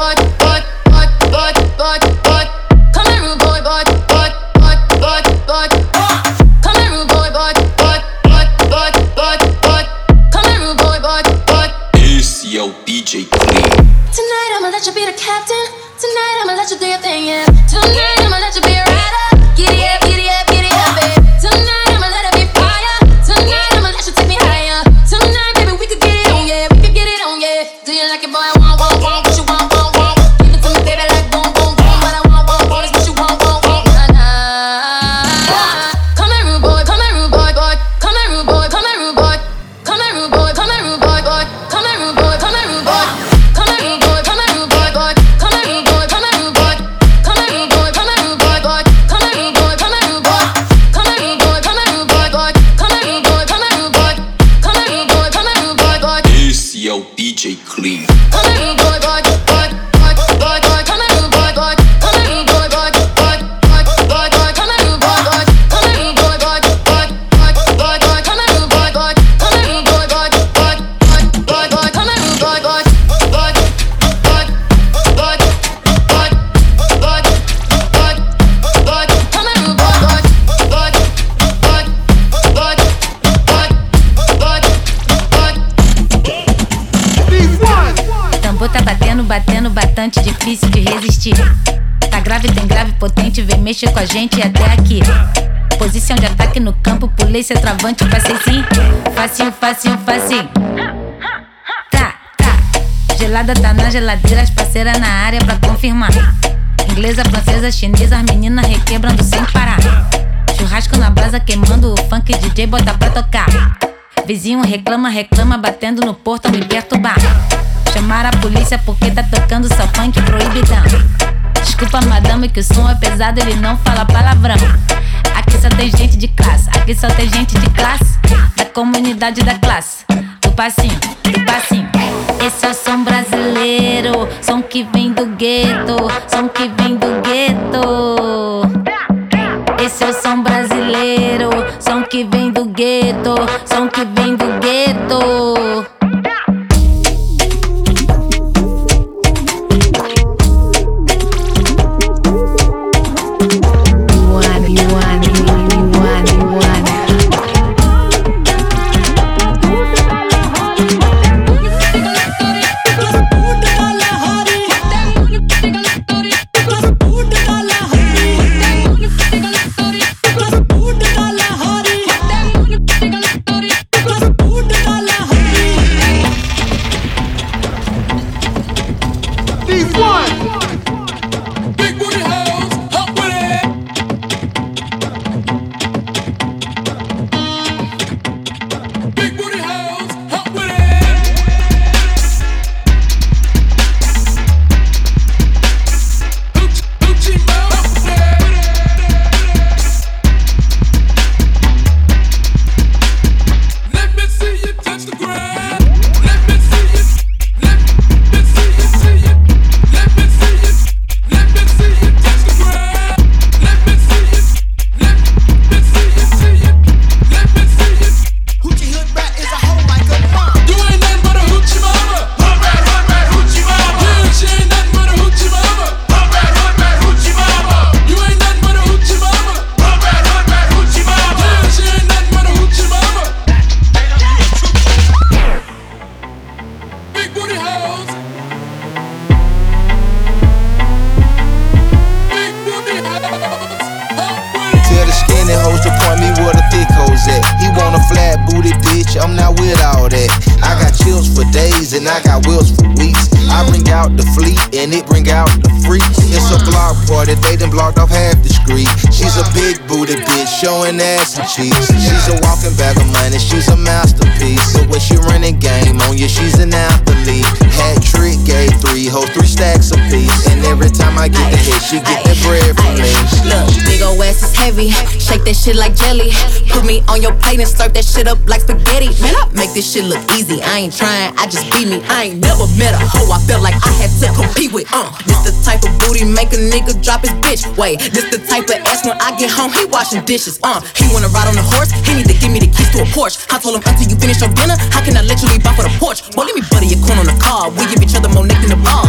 Ah. Mexe com a gente até aqui. Posição de ataque no campo, pulei travante, passei sim. Facinho, facinho, facinho. Tá, tá. Gelada tá na geladeira, as parceiras na área pra confirmar. Inglesa, francesa, chinesa, as meninas requebrando sem parar. Churrasco na brasa queimando, o funk DJ bota pra tocar. Vizinho reclama, reclama, batendo no portão me perturbar. Chamar a polícia porque tá tocando só funk proibidão. Desculpa, madame, que o som é pesado, ele não fala palavrão. Aqui só tem gente de classe, aqui só tem gente de classe, da comunidade da classe. Do passinho, do passinho. Esse é o som brasileiro, som que vem do gueto, som que vem do gueto. Showing ass and cheeks. She's a walking bag of money, she's a masterpiece. So when she running game on you, she's an athlete. Hat trick, gave three hoes, three stacks every time I get the hit, she get the bread from me. Look, big ol' ass is heavy, shake that shit like jelly. Put me on your plate and slurp that shit up like spaghetti. Man, I make this shit look easy. I ain't trying, I just beat me. I ain't never met a hoe I felt like I had to compete with. Uh, this the type of booty make a nigga drop his bitch. Wait, this the type of ass when I get home, he washing dishes. Uh, he wanna ride on the horse, he need to give me the keys to a Porsche. I told him until you finish your dinner, how can I let you leave off for the porch? Boy, let me butter your corn on the car. We give each other more neck than the bar.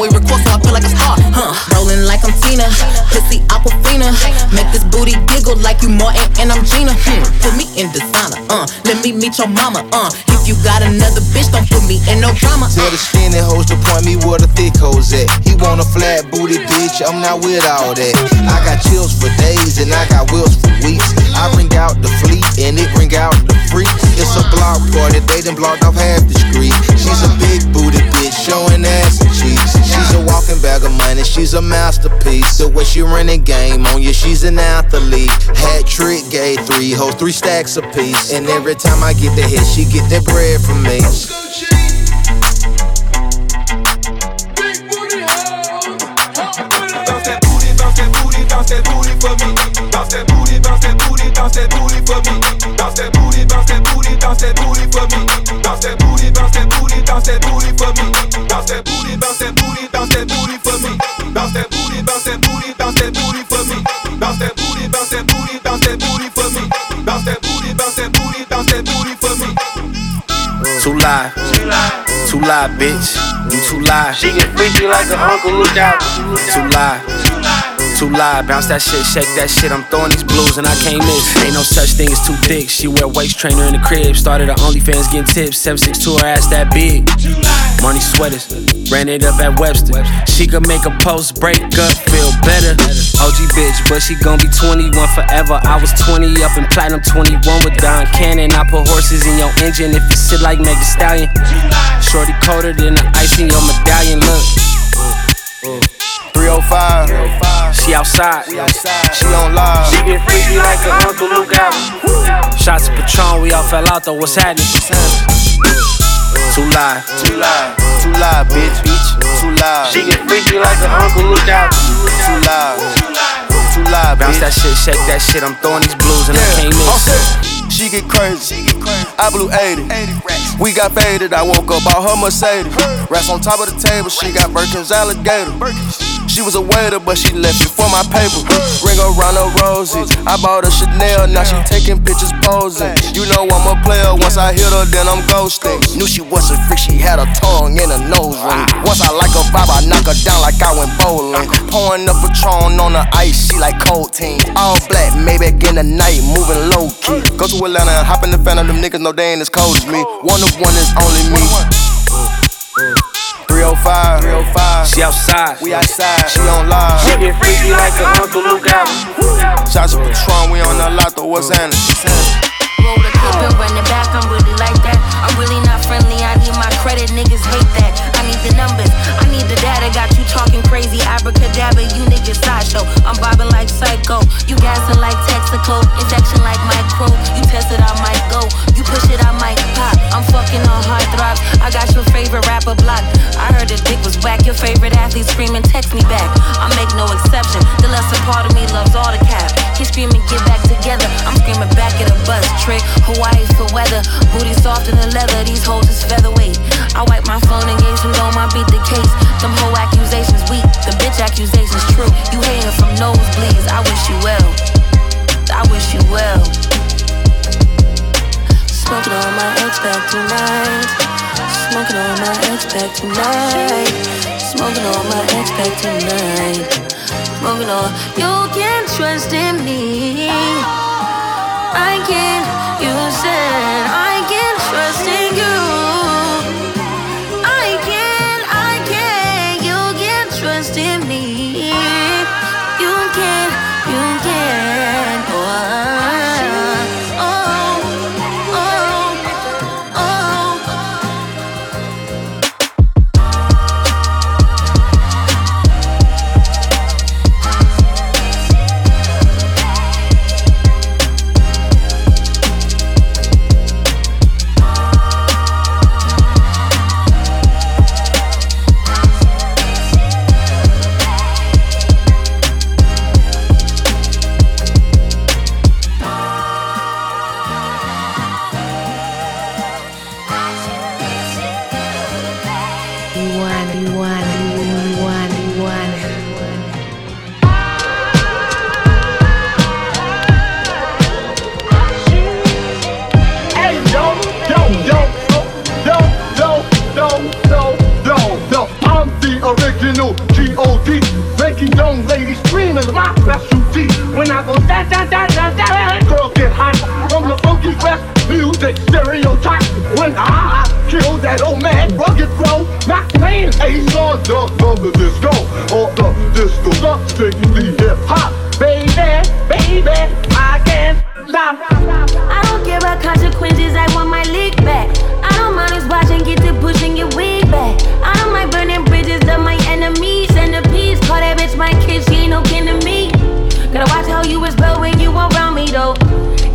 We record, so I feel like a star. Rolling like I'm Tina, pussy Aquafina. Make this booty giggle like you Martin and I'm Gina. Hmm. Put me in designer. Uh, let me meet your mama. Uh, if you got another bitch, don't put me in no drama. Tell the skinny hoes to point me where the thick hoes at. He want a flat booty bitch, I'm not with all that. I got chills for days and I got wheels for weeks. I bring out the fleet and it bring out the freaks. It's a block party, they done blocked off half the street. She's a big booty bitch, showing ass and cheeks. She's a walking bag of money, she's a masterpiece. The way she running game on you, she's an athlete. Hat trick, gave three hoes, three stacks apiece. And every time I get the hit, she get that bread from me. that booty for me. Bounce that booty, bounce that booty, bounce that booty for me. Bounce that booty, bounce that booty, bounce that booty for me. Bounce that booty, bounce that booty, bounce that booty for me. Bounce that booty, bounce that booty, that booty, bounce that booty, bounce that booty for me. Bounce that booty, bounce that booty, bounce that booty for me. Bounce that booty, bounce that booty, bounce that booty for me. Too live, too live, bitch. You too live. She get freaky like an uncle, look out. Too live. Too live, bounce that shit, shake that shit. I'm throwing these blues and I can't miss. Ain't no such thing as too thick. She wear waist trainer in the crib. Started her OnlyFans getting tips. 762 her ass that big. Money sweaters, ran it up at Webster. She could make a post break up, feel better. OG bitch, but she gon' be 21 forever. I was 20 up in platinum, 21 with Don Cannon. I put horses in your engine if you sit like Meg Stallion. Shorty colder than the ice in your medallion. Look. 305. She outside. She on live. She get freaky like an uncle, Luke out. Shots of Patron, we all fell out though. What's happening? Too live. Too live. Too live, bitch. Too live. She get freaky like an uncle, look out. Too live. Too live, Bounce bitch. that shit, shake that shit. I'm throwing these blues and I can't miss. She get crazy. I blew 80. We got faded. I woke up out her Mercedes. Rats on top of the table. She got Birkin's alligator. She was a waiter, but she left before my paper. Ring around her rosy. I bought her Chanel. Now she taking pictures posing. You know I'm a player. Once I hit her, then I'm ghosting. Knew she was a freak. She had a tongue and a nose ring. Once I like her vibe, I knock her down like I went bowling. Pouring up a Patron on the ice. She like cold team. All black, maybe in the night, moving low key. Go to Atlanta and hop in the fan of them niggas. know they ain't as cold as me. One of one is only me. 305. 305. She outside. We outside. She on live. She get freaky like an uncle, look out. Shots of Patron, we on the lot, though. What's happening? Roll the clip and run it back, I'm really like that. I'm really not friendly, I need my credit, niggas hate that. I need the numbers, I need the data. Got you talking crazy, abracadabra, you niggas sideshow. I'm bobbing like psycho, you gassing like Texaco, injection like micro. You test it, I might go. You push it, I might pop. I'm fucking on hard throbs. I got your favorite rapper blocked. I heard the dick was whack, your favorite athlete screaming, text me back. I make no exception, the lesser part of me loves all the cap. He screaming, get back together. Trick. Hawaii for weather, booty soft in the leather. These hoes is featherweight. I wipe my phone and gauge from dome, I beat the case. Them whole accusations weak, the bitch accusations true. You hating from nosebleeds. I wish you well. I wish you well. Smoking on my ex back tonight. Smoking on my ex back tonight. Smoking on my ex back tonight. Smoking on. You can trust in me. I can't You said I can't trust Girls get hot from the funky west music stereotype. When I kill that old man, rugged flow, not playing Ace on the from the disco or the disco, not strictly hip hop. Baby, baby, I can't stop. I don't care about consequences, I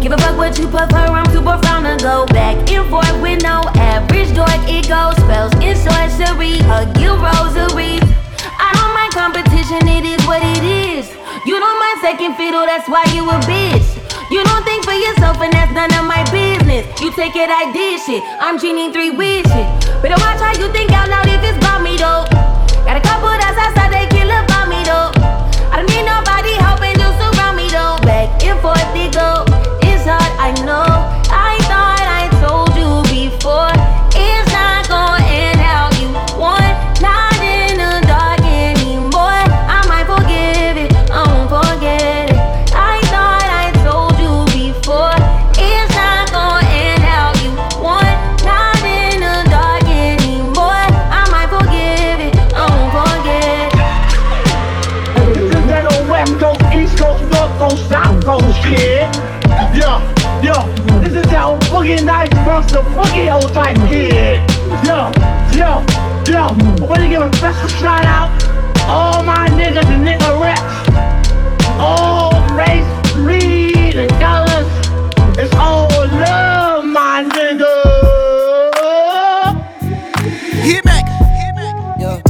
Give a fuck what you prefer, I'm too profound to go back and forth with no average dork. It goes spells in sorcery, hug you rosaries. I don't mind competition, it is what it is. You don't mind second fiddle, that's why you a bitch. You don't think for yourself, and that's none of my business. You take it, I did shit. I'm genie three wishes. Better watch how you think out loud if it's about me though. Got a couple that's outside, they kill about me though. I don't need nobody helping, just around me though. Back and forth they go. I know. Shout out all my niggas and niggerettes, all race, creed, and colors. It's all love, my nigga. Hit back. Yeah.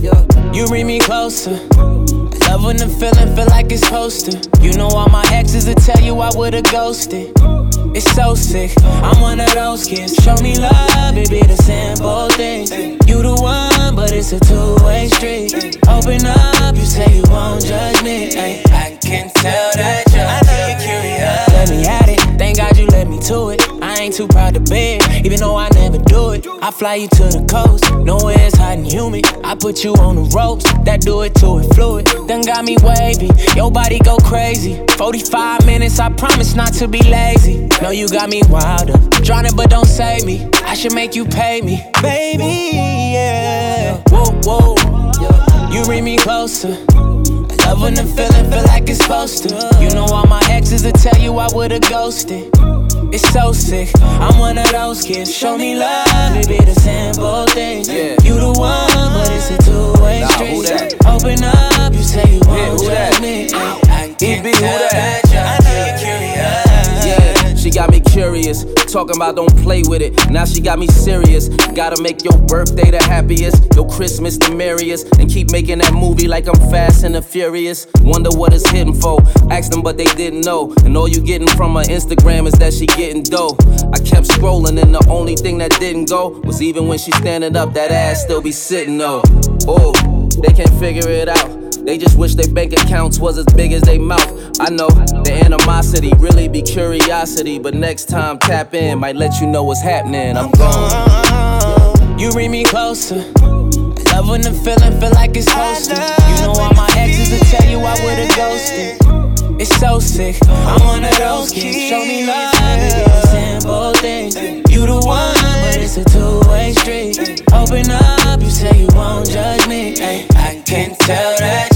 Yeah. You bring me closer. Love when the feeling feel like it's hosted. You know all my exes will tell you I would've ghosted. It's so sick. I'm one of those kids. Show me love, be the simple it's a two-way street. Open up, you say you won't judge me. Fly you to the coast, nowhere it's hot and humid. I put you on the ropes, that do it to it fluid. Then got me wavy, your body go crazy. 45 minutes, I promise not to be lazy. Know you got me wilder, drowning but don't save me. I should make you pay me, baby. Yeah. Whoa, whoa. You bring me closer. Love when the feeling feel like it's supposed to. You know all my exes will tell you I would've ghosted. It's so sick. I'm one of those kids. Show me love, it be the simple things. You the one, but it's a two-way Nah, street. Open up, you say you who that? me. I can be who that? Got me curious. Talking about don't play with it. Now she got me serious. Gotta make your birthday the happiest, your Christmas the merriest, and keep making that movie like I'm fast and the furious. Wonder what it's hidden for. Asked them, but they didn't know. And all you getting from her Instagram is that she getting dough. I kept scrolling, and the only thing that didn't go was even when she standing up, that ass still be sitting though. Oh, they can't figure it out. They just wish their bank accounts was as big as they mouth. I know the animosity really be curiosity, but next time tap in, might let you know what's happening. I'm gone. You bring me closer. Love when the feeling feel like it's hosted. You know all my exes will tell you I would've ghosted. It's so sick. I'm one of those kids. Show me love, simple things. You the one, but it's a two-way street. Open up, you say you won't judge me. I can tell that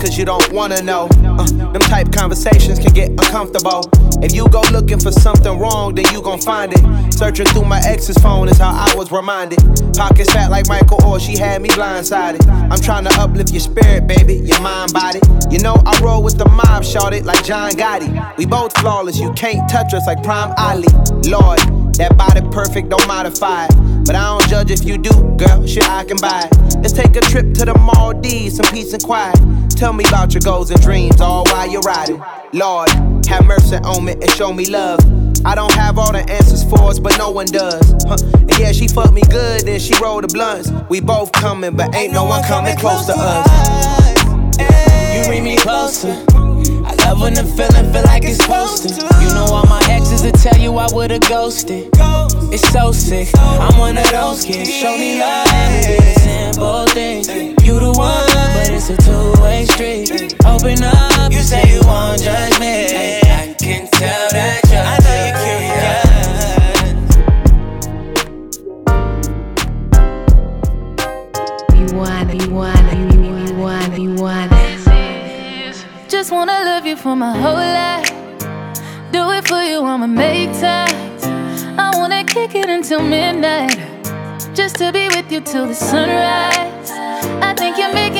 cause you don't wanna know. Uh, them type conversations can get uncomfortable. If you go looking for something wrong, then you gon' find it. Searching through my ex's phone is how I was reminded. Pockets fat like Michael or she had me blindsided. I'm trying to uplift your spirit, baby, your mind, body. You know I roll with the mob, shorted like John Gotti. We both flawless, you can't touch us like Prime Ali. Lord, that body perfect, don't modify it. But I don't judge if you do, girl, shit I can buy it. Let's take a trip to the Maldives, some peace and quiet. Tell me about your goals and dreams, all while you're riding. Lord, have mercy on me and show me love. I don't have all the answers for us, but no one does. Huh. And yeah, she fucked me good, then she rolled the blunts. We both coming, but ain't no one coming close to us. You bring me closer. I love when the feeling feel like it's posted. You know all my exes will tell you I would've ghosted. It's so sick. I'm one of those kids. Show me love, simple thing. You the one, but it's a two-way street. Open up, you say you want judgment. I can tell that you're. I know you're curious. You want it, you want it, you want it, you want it. Just wanna love you for my whole life. Do it for you, I'ma make time. I wanna kick it until midnight. Just to be with you till the sunrise. I think you're making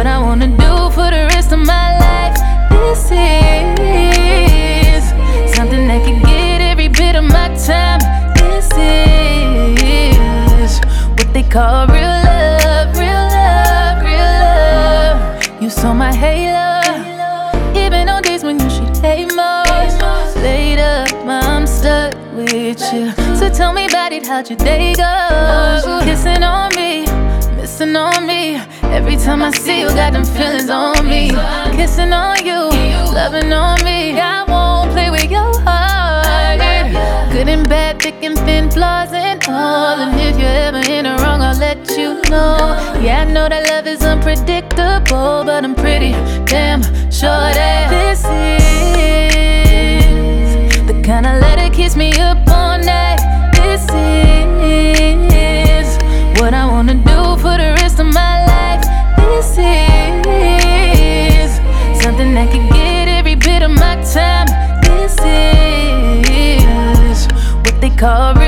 what I wanna do for the rest of my life. This is something that can get every bit of my time. This is what they call real love, real love, real love. You saw my halo, even on days when you should hate most. Up, I'm stuck with you. So tell me about it, how'd your day go? Kissing on me, missing on me. Every time I see you, got them feelings on me. Kissing on you, loving on me. I won't play with your heart. Good and bad, thick and thin, flaws and all. And if you're ever in the wrong, I'll let you know. Yeah, I know that love is unpredictable, but I'm pretty damn sure that cover